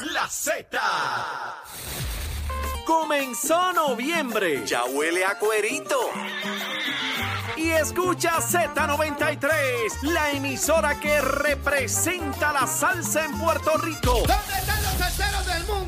La Z. Comenzó noviembre. Ya huele a cuerito. Y escucha Z93, la emisora que representa la salsa en Puerto Rico. ¿Dónde están los salseros del mundo?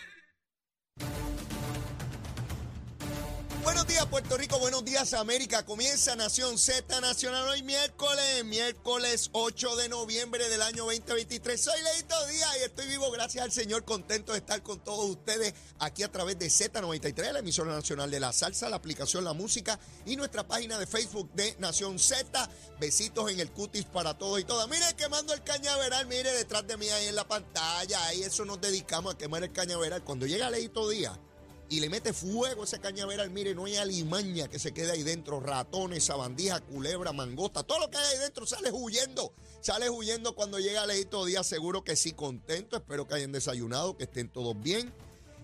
América. Comienza Nación Z Nacional hoy miércoles, miércoles 8 de noviembre del año 2023. Soy Leito Díaz y estoy vivo gracias al Señor, contento de estar con todos ustedes aquí a través de Z93, la emisora nacional de la salsa, la aplicación La Música y nuestra página de Facebook de Nación Z. Besitos en el cutis para todos y todas. Mire, quemando el cañaveral, mire detrás de mí ahí en la pantalla. Ahí eso nos dedicamos a quemar el cañaveral. Cuando llega Leito Díaz y le mete fuego ese cañaveral, mire, no hay alimaña que se quede ahí dentro, ratones, sabandija, culebra, mangosta, todo lo que hay ahí dentro sale huyendo, sale huyendo cuando llega Leito Díaz, seguro que sí, contento, espero que hayan desayunado, que estén todos bien.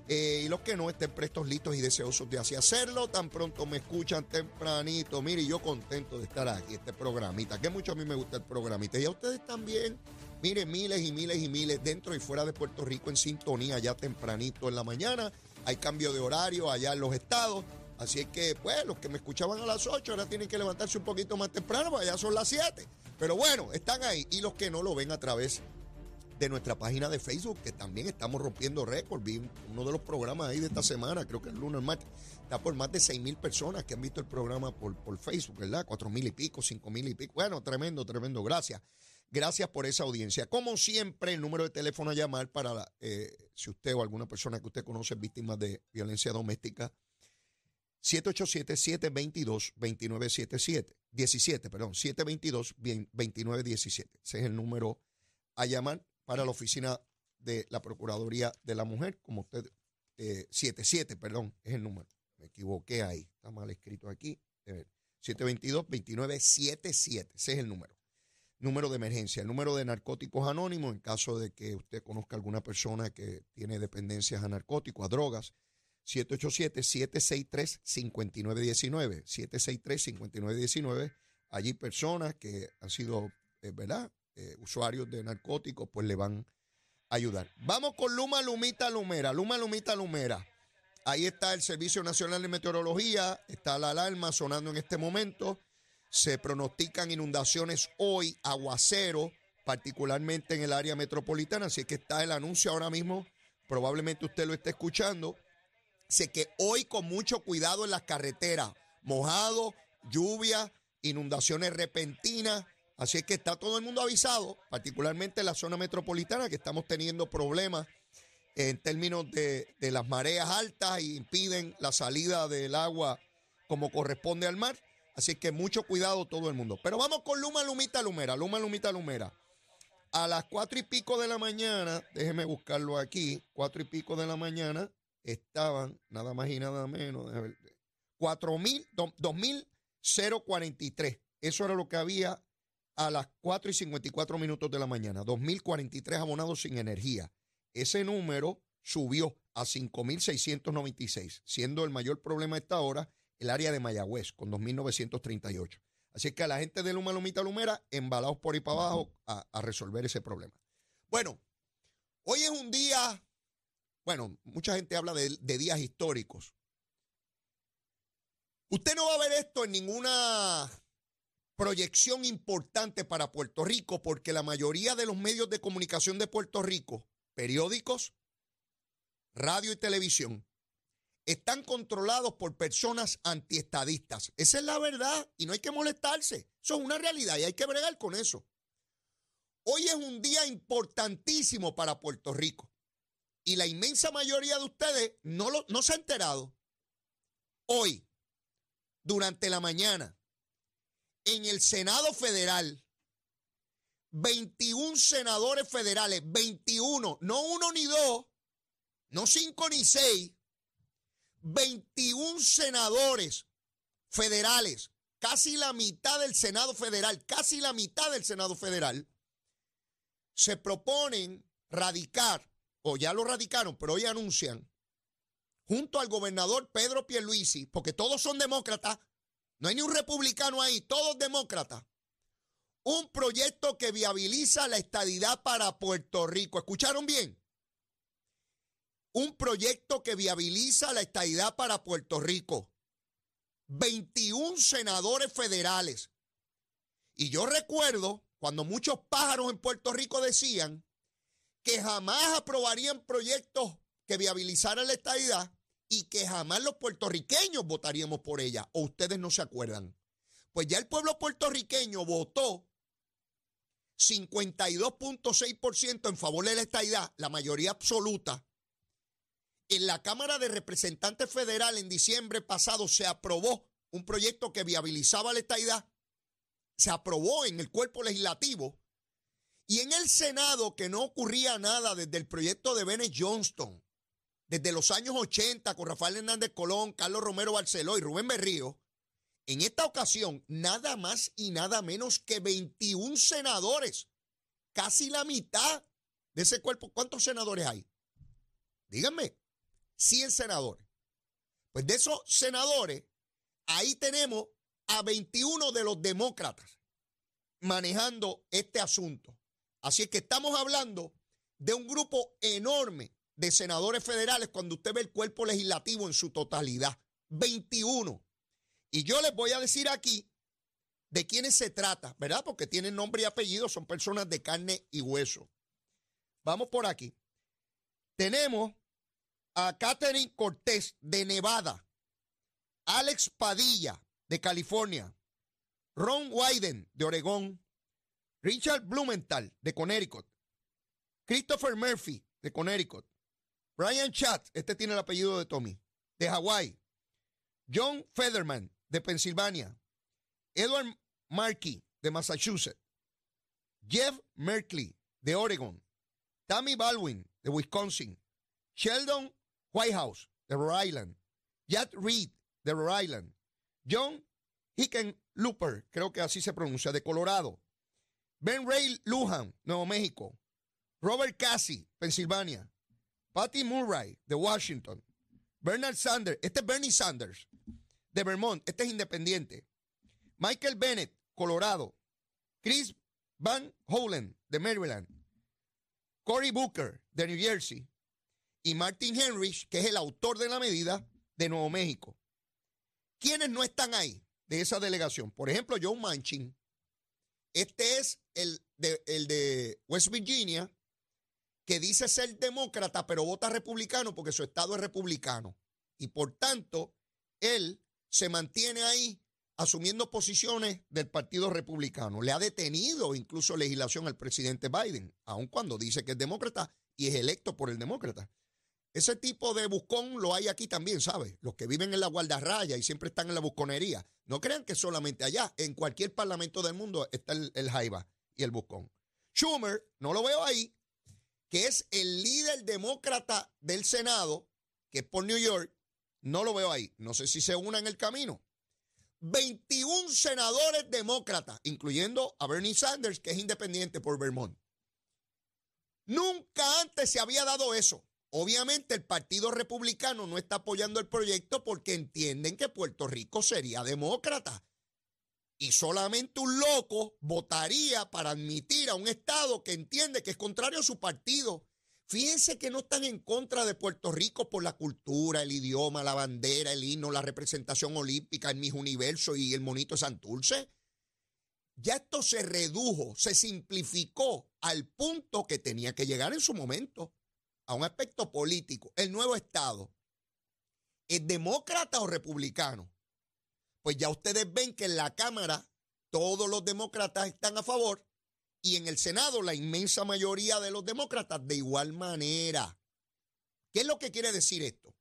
Eh, y los que no estén prestos, listos y deseosos de así hacerlo, tan pronto me escuchan tempranito. Mire, yo contento de estar aquí, este programita, que mucho a mí me gusta el programita. Y a ustedes también, mire, miles y miles y miles dentro y fuera de Puerto Rico en sintonía ya tempranito en la mañana hay cambio de horario allá en los estados. Así es que, pues, los que me escuchaban a las 8 ahora tienen que levantarse un poquito más temprano, porque ya son las 7. Pero bueno, están ahí. Y los que no lo ven a través de nuestra página de Facebook, que también estamos rompiendo récord. Vi uno de los programas ahí de esta semana, creo que el lunes, el martes, está por más de 6 mil personas que han visto el programa por, por Facebook, ¿verdad? 4 mil y pico, 5 mil y pico. Bueno, tremendo, tremendo. Gracias. Gracias por esa audiencia. Como siempre, el número de teléfono a llamar para eh, si usted o alguna persona que usted conoce es víctima de violencia doméstica, 787-722-2977. 17, perdón, 722-2917. Ese es el número a llamar para la oficina de la Procuraduría de la Mujer, como usted, eh, 77, perdón, es el número. Me equivoqué ahí, está mal escrito aquí. 722-2977, ese es el número número de emergencia, el número de narcóticos anónimos en caso de que usted conozca alguna persona que tiene dependencias a narcóticos, a drogas. 787-763-5919. 763-5919. Allí personas que han sido, eh, ¿verdad? Eh, usuarios de narcóticos, pues le van a ayudar. Vamos con Luma Lumita Lumera. Luma Lumita Lumera. Ahí está el Servicio Nacional de Meteorología, está la alarma sonando en este momento. Se pronostican inundaciones hoy, aguacero, particularmente en el área metropolitana. Así que está el anuncio ahora mismo. Probablemente usted lo esté escuchando. Sé que hoy con mucho cuidado en las carreteras, mojado, lluvia, inundaciones repentinas. Así es que está todo el mundo avisado, particularmente en la zona metropolitana, que estamos teniendo problemas en términos de, de las mareas altas y impiden la salida del agua como corresponde al mar. Así que mucho cuidado todo el mundo. Pero vamos con Luma Lumita Lumera. Luma Lumita Lumera. A las cuatro y pico de la mañana, déjeme buscarlo aquí, cuatro y pico de la mañana, estaban nada más y nada menos, cuatro mil, dos mil cero cuarenta y tres. Eso era lo que había a las cuatro y cincuenta y cuatro minutos de la mañana. Dos mil cuarenta y tres abonados sin energía. Ese número subió a cinco mil seiscientos noventa y seis, siendo el mayor problema a esta hora el área de Mayagüez con 2.938. Así que a la gente de Luma Lumita Lumera, embalados por ahí para abajo a, resolver ese problema. Bueno, hoy es un día, bueno, mucha gente habla de, de días históricos. Usted no va a ver esto en ninguna proyección importante para Puerto Rico porque la mayoría de los medios de comunicación de Puerto Rico, periódicos, radio y televisión, están controlados por personas antiestadistas. Esa es la verdad y no hay que molestarse. Eso es una realidad y hay que bregar con eso. Hoy es un día importantísimo para Puerto Rico y la inmensa mayoría de ustedes no, lo, no se ha enterado. Hoy, durante la mañana, en el Senado Federal, 21 senadores federales, 21, no uno ni dos, no cinco ni seis, 21 senadores federales, casi la mitad del Senado federal, casi la mitad del Senado federal, se proponen radicar, o ya lo radicaron, pero hoy anuncian, junto al gobernador Pedro Pierluisi, porque todos son demócratas, no hay ni un republicano ahí, todos demócratas, un proyecto que viabiliza la estadidad para Puerto Rico. ¿Escucharon bien? Un proyecto que viabiliza la estadidad para Puerto Rico. 21 senadores federales. Y yo recuerdo cuando muchos pájaros en Puerto Rico decían que jamás aprobarían proyectos que viabilizaran la estadidad y que jamás los puertorriqueños votaríamos por ella. ¿O ustedes no se acuerdan? Pues ya el pueblo puertorriqueño votó 52.6% en favor de la estadidad, la mayoría absoluta. En la Cámara de Representantes Federal en diciembre pasado se aprobó un proyecto que viabilizaba la estadidad. Se aprobó en el cuerpo legislativo. Y en el Senado, que no ocurría nada desde el proyecto de Bennett Johnston, desde los años 80 con Rafael Hernández Colón, Carlos Romero Barceló y Rubén Berrío, en esta ocasión nada más y nada menos que 21 senadores, casi la mitad de ese cuerpo. ¿Cuántos senadores hay? Díganme, 100 senadores. Pues de esos senadores, ahí tenemos a 21 de los demócratas manejando este asunto. Así es que estamos hablando de un grupo enorme de senadores federales cuando usted ve el cuerpo legislativo en su totalidad. 21. Y yo les voy a decir aquí de quiénes se trata, ¿verdad? Porque tienen nombre y apellido, son personas de carne y hueso. Vamos por aquí. Tenemos a Catherine Cortés de Nevada, Alex Padilla de California, Ron Wyden de Oregón, Richard Blumenthal de Connecticut, Christopher Murphy de Connecticut, Brian Chatz, este tiene el apellido de Tommy, de Hawái, John Federman de Pensilvania, Edward Markey de Massachusetts, Jeff Merkley de Oregon, Tammy Baldwin de Wisconsin, Sheldon Whitehouse de Rhode Island, Jack Reed de Rhode Island, John Hickenlooper, creo que así se pronuncia, de Colorado, Ben Ray Lujan, Nuevo México, Robert Cassie, Pensilvania, Patty Murray de Washington, Bernard Sanders, este es Bernie Sanders de Vermont, este es independiente, Michael Bennett, Colorado, Chris Van Hollen de Maryland, Cory Booker de New Jersey y Martin Henrich, que es el autor de la medida de Nuevo México. ¿Quiénes no están ahí de esa delegación? Por ejemplo, John Manchin. Este es el de, el de West Virginia, que dice ser demócrata, pero vota republicano porque su estado es republicano. Y por tanto, él se mantiene ahí asumiendo posiciones del Partido Republicano. Le ha detenido incluso legislación al presidente Biden, aun cuando dice que es demócrata y es electo por el demócrata. Ese tipo de buscón lo hay aquí también, ¿sabes? Los que viven en la guardarraya y siempre están en la busconería. No crean que solamente allá, en cualquier parlamento del mundo está el, jaiba y el buscón. Schumer, no lo veo ahí, que es el líder demócrata del Senado, que es por New York, no lo veo ahí. No sé si se una en el camino. 21 senadores demócratas, incluyendo a Bernie Sanders, que es independiente por Vermont. Nunca antes se había dado eso. Obviamente el Partido Republicano no está apoyando el proyecto porque entienden que Puerto Rico sería demócrata y solamente un loco votaría para admitir a un Estado que entiende que es contrario a su partido. Fíjense que no están en contra de Puerto Rico por la cultura, el idioma, la bandera, el himno, la representación olímpica, el mismo universo y el monito Santurce. Ya esto se redujo, se simplificó al punto que tenía que llegar en su momento a un aspecto político. El nuevo Estado, ¿es demócrata o republicano? pues ya ustedes ven que en la Cámara todos los demócratas están a favor y en el Senado la inmensa mayoría de los demócratas de igual manera. ¿Qué es lo que quiere decir esto?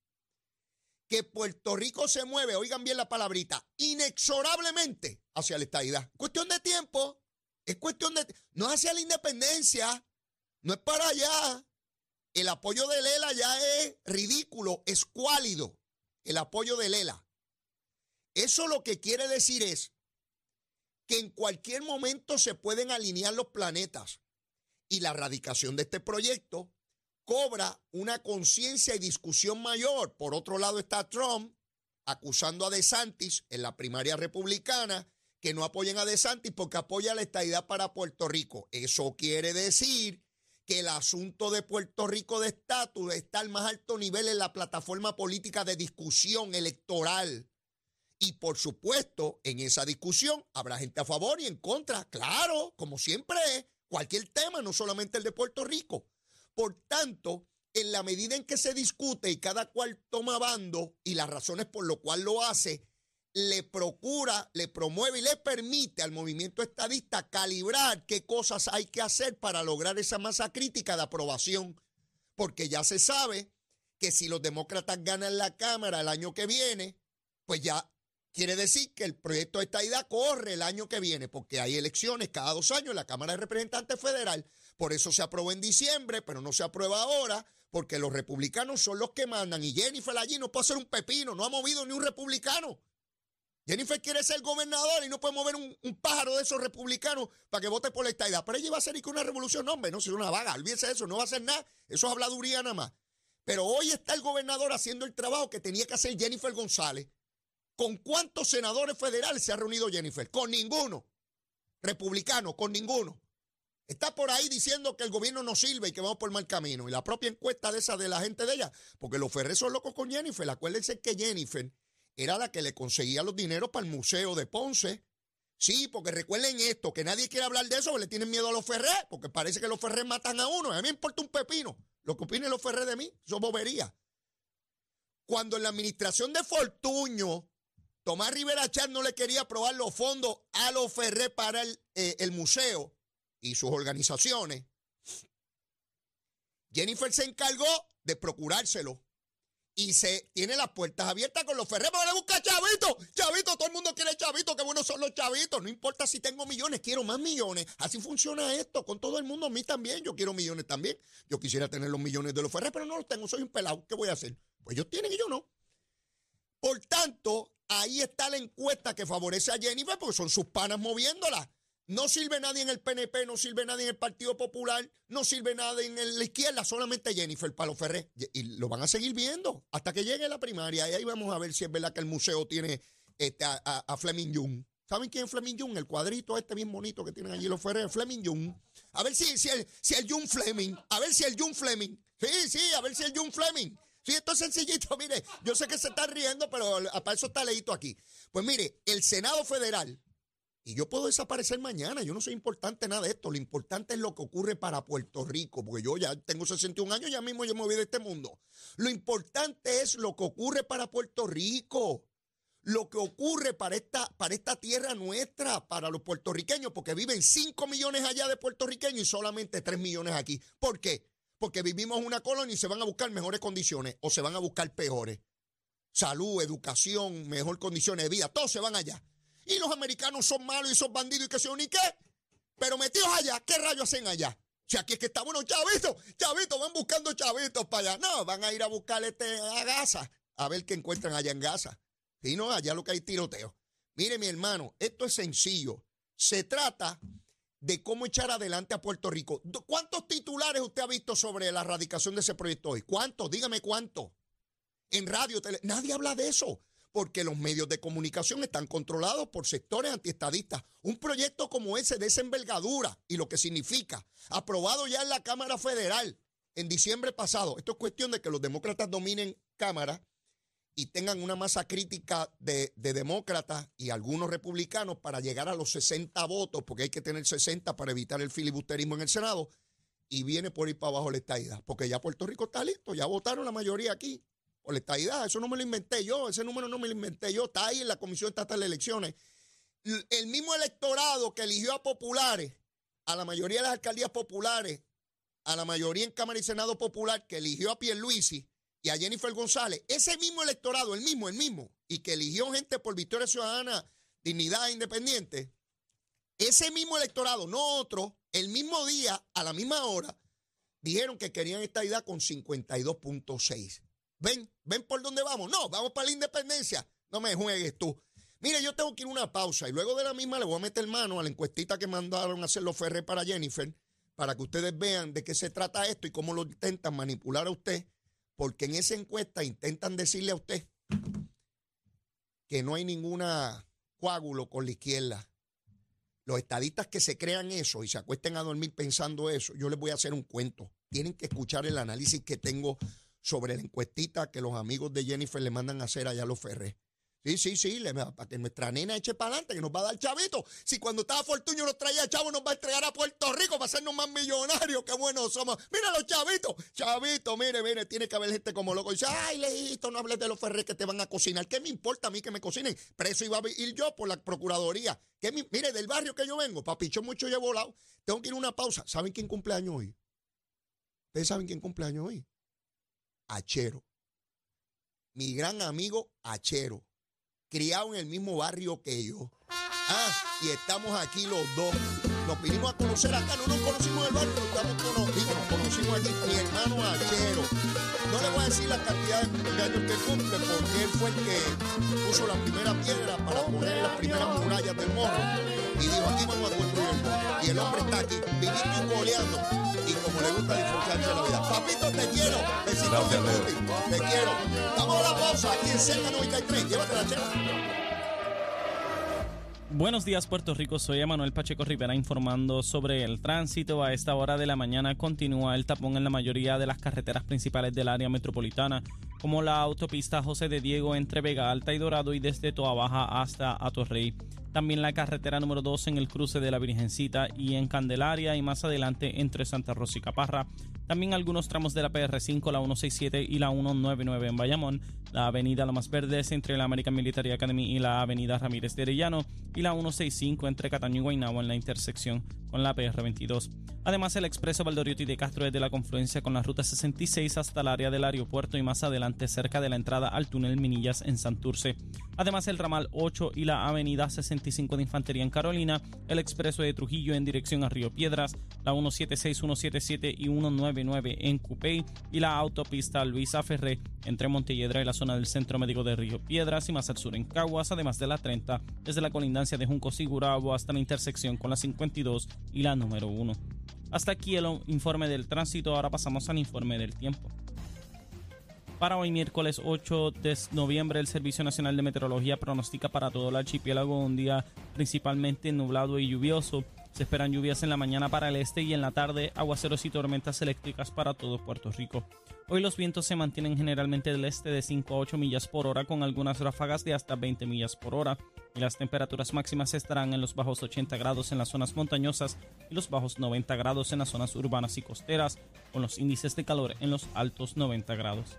Que Puerto Rico se mueve, oigan bien la palabrita, inexorablemente hacia la estadidad. Cuestión de tiempo, es cuestión de... No es hacia la independencia, no es para allá. El apoyo de Lela ya es ridículo, es cuálido. El apoyo de Lela. Eso lo que quiere decir es que en cualquier momento se pueden alinear los planetas y la erradicación de este proyecto cobra una conciencia y discusión mayor. Por otro lado está Trump acusando a DeSantis en la primaria republicana que no apoyen a DeSantis porque apoya la estadidad para Puerto Rico. Eso quiere decir que el asunto de Puerto Rico de estatus está al más alto nivel en la plataforma política de discusión electoral. Y por supuesto, en esa discusión habrá gente a favor y en contra. Claro, como siempre es, cualquier tema, no solamente el de Puerto Rico. Por tanto, en la medida en que se discute y cada cual toma bando y las razones por lo cual lo hace, le procura, le promueve y le permite al movimiento estadista calibrar qué cosas hay que hacer para lograr esa masa crítica de aprobación. Porque ya se sabe que si los demócratas ganan la Cámara el año que viene, pues ya quiere decir que el proyecto de estadidad corre el año que viene, porque hay elecciones cada dos años en la Cámara de Representantes Federal. Por eso se aprobó en diciembre, pero no se aprueba ahora, porque los republicanos son los que mandan. Y Jennifer allí no puede ser un pepino, no ha movido ni un republicano. Jennifer quiere ser gobernador y no puede mover un, pájaro de esos republicanos para que vote por la estadidad. Pero ella va a hacer una revolución, no, hombre, no, si una vaga, olvídese de eso, no va a hacer nada. Eso es habladuría nada más. Pero hoy está el gobernador haciendo el trabajo que tenía que hacer Jennifer González. ¿Con cuántos senadores federales se ha reunido Jennifer? Con ninguno. Republicano, con ninguno. Está por ahí diciendo que el gobierno no sirve y que vamos por mal camino. Y la propia encuesta de esa de la gente de ella, porque los Ferres son locos con Jennifer. Acuérdense que Jennifer era la que le conseguía los dineros para el museo de Ponce. Sí, porque recuerden esto, que nadie quiere hablar de eso, porque le tienen miedo a los Ferré, porque parece que los Ferré matan a uno. A mí me importa un pepino lo que opinen los Ferré de mí, eso bobería. Cuando en la administración de Fortuño, Tomás Rivera Char no le quería aprobar los fondos a los Ferré para el, eh, el museo y sus organizaciones, Jennifer se encargó de procurárselo y se tiene las puertas abiertas con los Ferrer para buscar chavito. Chavito, todo el mundo quiere chavito, qué buenos son los chavitos. No importa si tengo millones, quiero más millones. Así funciona esto con todo el mundo, a mí también. Yo quiero millones también. Yo quisiera tener los millones de los Ferrer, pero no los tengo, soy un pelado. ¿Qué voy a hacer? Pues ellos tienen y yo no. Por tanto, ahí está la encuesta que favorece a Jennifer porque son sus panas moviéndola. No sirve nadie en el PNP, no sirve nadie en el Partido Popular, no sirve nadie en la izquierda, solamente Jennifer Palo Ferré. Y lo van a seguir viendo hasta que llegue la primaria. Y ahí vamos a ver si es verdad que el museo tiene este, a, Fleming Jung. ¿Saben quién es Fleming Jung? El cuadrito este bien bonito que tienen allí los Ferré, Fleming Jung. A ver si, si, el, si el Jung Fleming, a ver si el Jung Fleming. Sí, sí, a ver si el Jung Fleming. Sí, esto es sencillito, mire, yo sé que se está riendo, pero para eso está leído aquí. Pues mire, el Senado Federal y yo puedo desaparecer mañana, yo no soy importante nada de esto, lo importante es lo que ocurre para Puerto Rico, porque yo ya tengo 61 años, ya mismo yo me voy de este mundo. Lo importante es lo que ocurre para Puerto Rico, lo que ocurre para esta, para esta tierra nuestra, para los puertorriqueños, porque viven 5 millones allá de puertorriqueños y solamente 3 millones aquí. ¿Por qué? Porque vivimos una colonia y se van a buscar mejores condiciones o se van a buscar peores. Salud, educación, mejor condiciones de vida, todos se van allá y los americanos son malos y son bandidos y que son ni qué. Pero metidos allá, ¿qué rayos hacen allá? Sea, aquí es que está bueno, chavitos, chavitos, van buscando chavitos para allá. No, van a ir a buscar este, a Gaza, a ver qué encuentran allá en Gaza. Si no, allá lo que hay tiroteo. Mire, mi hermano, esto es sencillo. Se trata de cómo echar adelante a Puerto Rico. ¿Cuántos titulares usted ha visto sobre la erradicación de ese proyecto hoy? ¿Cuántos? Dígame cuántos. En radio, tele... nadie habla de eso porque los medios de comunicación están controlados por sectores antiestadistas. Un proyecto como ese de esa envergadura y lo que significa, aprobado ya en la Cámara Federal en diciembre pasado. Esto es cuestión de que los demócratas dominen Cámara y tengan una masa crítica de, demócratas y algunos republicanos para llegar a los 60 votos, porque hay que tener 60 para evitar el filibusterismo en el Senado, y viene por ir para abajo la estadidad, porque ya Puerto Rico está listo, ya votaron la mayoría aquí por la estadidad. Eso no me lo inventé yo, ese número no me lo inventé yo, está ahí en la Comisión Estatal de Elecciones. El mismo electorado que eligió a populares, a la mayoría de las alcaldías populares, a la mayoría en Cámara y Senado Popular que eligió a Pierluisi y a Jennifer González, ese mismo electorado, el mismo, el mismo, y que eligió gente por Victoria Ciudadana, Dignidad e Independiente, ese mismo electorado, no otro, el mismo día, a la misma hora, dijeron que querían esta idea con 52.6. Ven, ven por dónde vamos. No, vamos para la independencia. No me juegues tú. Mire, yo tengo que ir a una pausa y luego de la misma le voy a meter mano a la encuestita que mandaron a hacer los para Jennifer para que ustedes vean de qué se trata esto y cómo lo intentan manipular a usted, porque en esa encuesta intentan decirle a usted que no hay ninguna coágulo con la izquierda. Los estadistas que se crean eso y se acuesten a dormir pensando eso, yo les voy a hacer un cuento. Tienen que escuchar el análisis que tengo sobre la encuestita que los amigos de Jennifer le mandan a hacer allá a los Ferrer. Sí, sí, sí, le, para que nuestra nena eche para adelante, que nos va a dar chavito. Si cuando estaba Fortuño nos traía chavo, nos va a entregar a Puerto Rico para hacernos más millonarios. Qué buenos somos. Mira los chavitos. Chavito, mire, mire, tiene que haber gente como loco. dice, ay, leíto, no hables de los ferres que te van a cocinar. ¿Qué me importa a mí que me cocinen? Preso iba a ir yo por la Procuraduría. ¿Qué mire, del barrio que yo vengo, papicho mucho llevo volado. Tengo que ir a una pausa. ¿Saben quién cumpleaños hoy? ¿Ustedes saben quién cumpleaños hoy? Achero. Mi gran amigo Achero criado en el mismo barrio que yo. Ah, y estamos aquí los dos. Nos vinimos a conocer acá, no nos conocimos en el barrio, pero estamos conocidos, nos conocimos aquí. Mi hermano Achero. No le voy a decir la cantidad de años que cumple, porque él fue el que puso la primera piedra para poner las primeras murallas del morro. Y dijo, aquí vamos a construir el morro. Y el hombre está aquí, viniendo y goleando. Como le gusta disfrutarse la vida. Papito, te quiero. Besitos de Te quiero. A la pausa aquí en Cerca 93. Llévate la chela. Buenos días Puerto Rico, soy Emanuel Pacheco Rivera informando sobre el tránsito. A esta hora de la mañana continúa el tapón en la mayoría de las carreteras principales del área metropolitana, como la autopista José de Diego entre Vega Alta y Dorado y desde Toa Baja hasta Atorrey. También la carretera número 2 en el cruce de la Virgencita y en Candelaria y más adelante entre Santa Rosa y Caparra. También algunos tramos de la PR5, la 167 y la 199 en Bayamón, la avenida Lomas Verdes entre la American Military Academy y la avenida Ramírez de Arellano y la 165 entre Cataño y Guaynabo en la intersección con la PR22. Además, el expreso Valdoriotti de Castro desde la confluencia con la ruta 66 hasta el área del aeropuerto y más adelante cerca de la entrada al túnel Minillas en Santurce. Además, el ramal 8 y la avenida 65 de Infantería en Carolina, el expreso de Trujillo en dirección a Río Piedras, la 176, 177 y 199 en Cupey y la autopista Luisa Ferré entre Montelledra y la zona del Centro Médico de Río Piedras y más al sur en Caguas, además de la 30 desde la colindancia de Junco Sigurabo hasta la intersección con la 52 y la número 1. Hasta aquí el informe del tránsito, ahora pasamos al informe del tiempo. Para hoy miércoles 8 de noviembre el Servicio Nacional de Meteorología pronostica para todo el archipiélago un día principalmente nublado y lluvioso. Se esperan lluvias en la mañana para el este y en la tarde aguaceros y tormentas eléctricas para todo Puerto Rico. Hoy los vientos se mantienen generalmente del este de 5 a 8 millas por hora con algunas ráfagas de hasta 20 millas por hora y las temperaturas máximas estarán en los bajos 80 grados en las zonas montañosas y los bajos 90 grados en las zonas urbanas y costeras con los índices de calor en los altos 90 grados.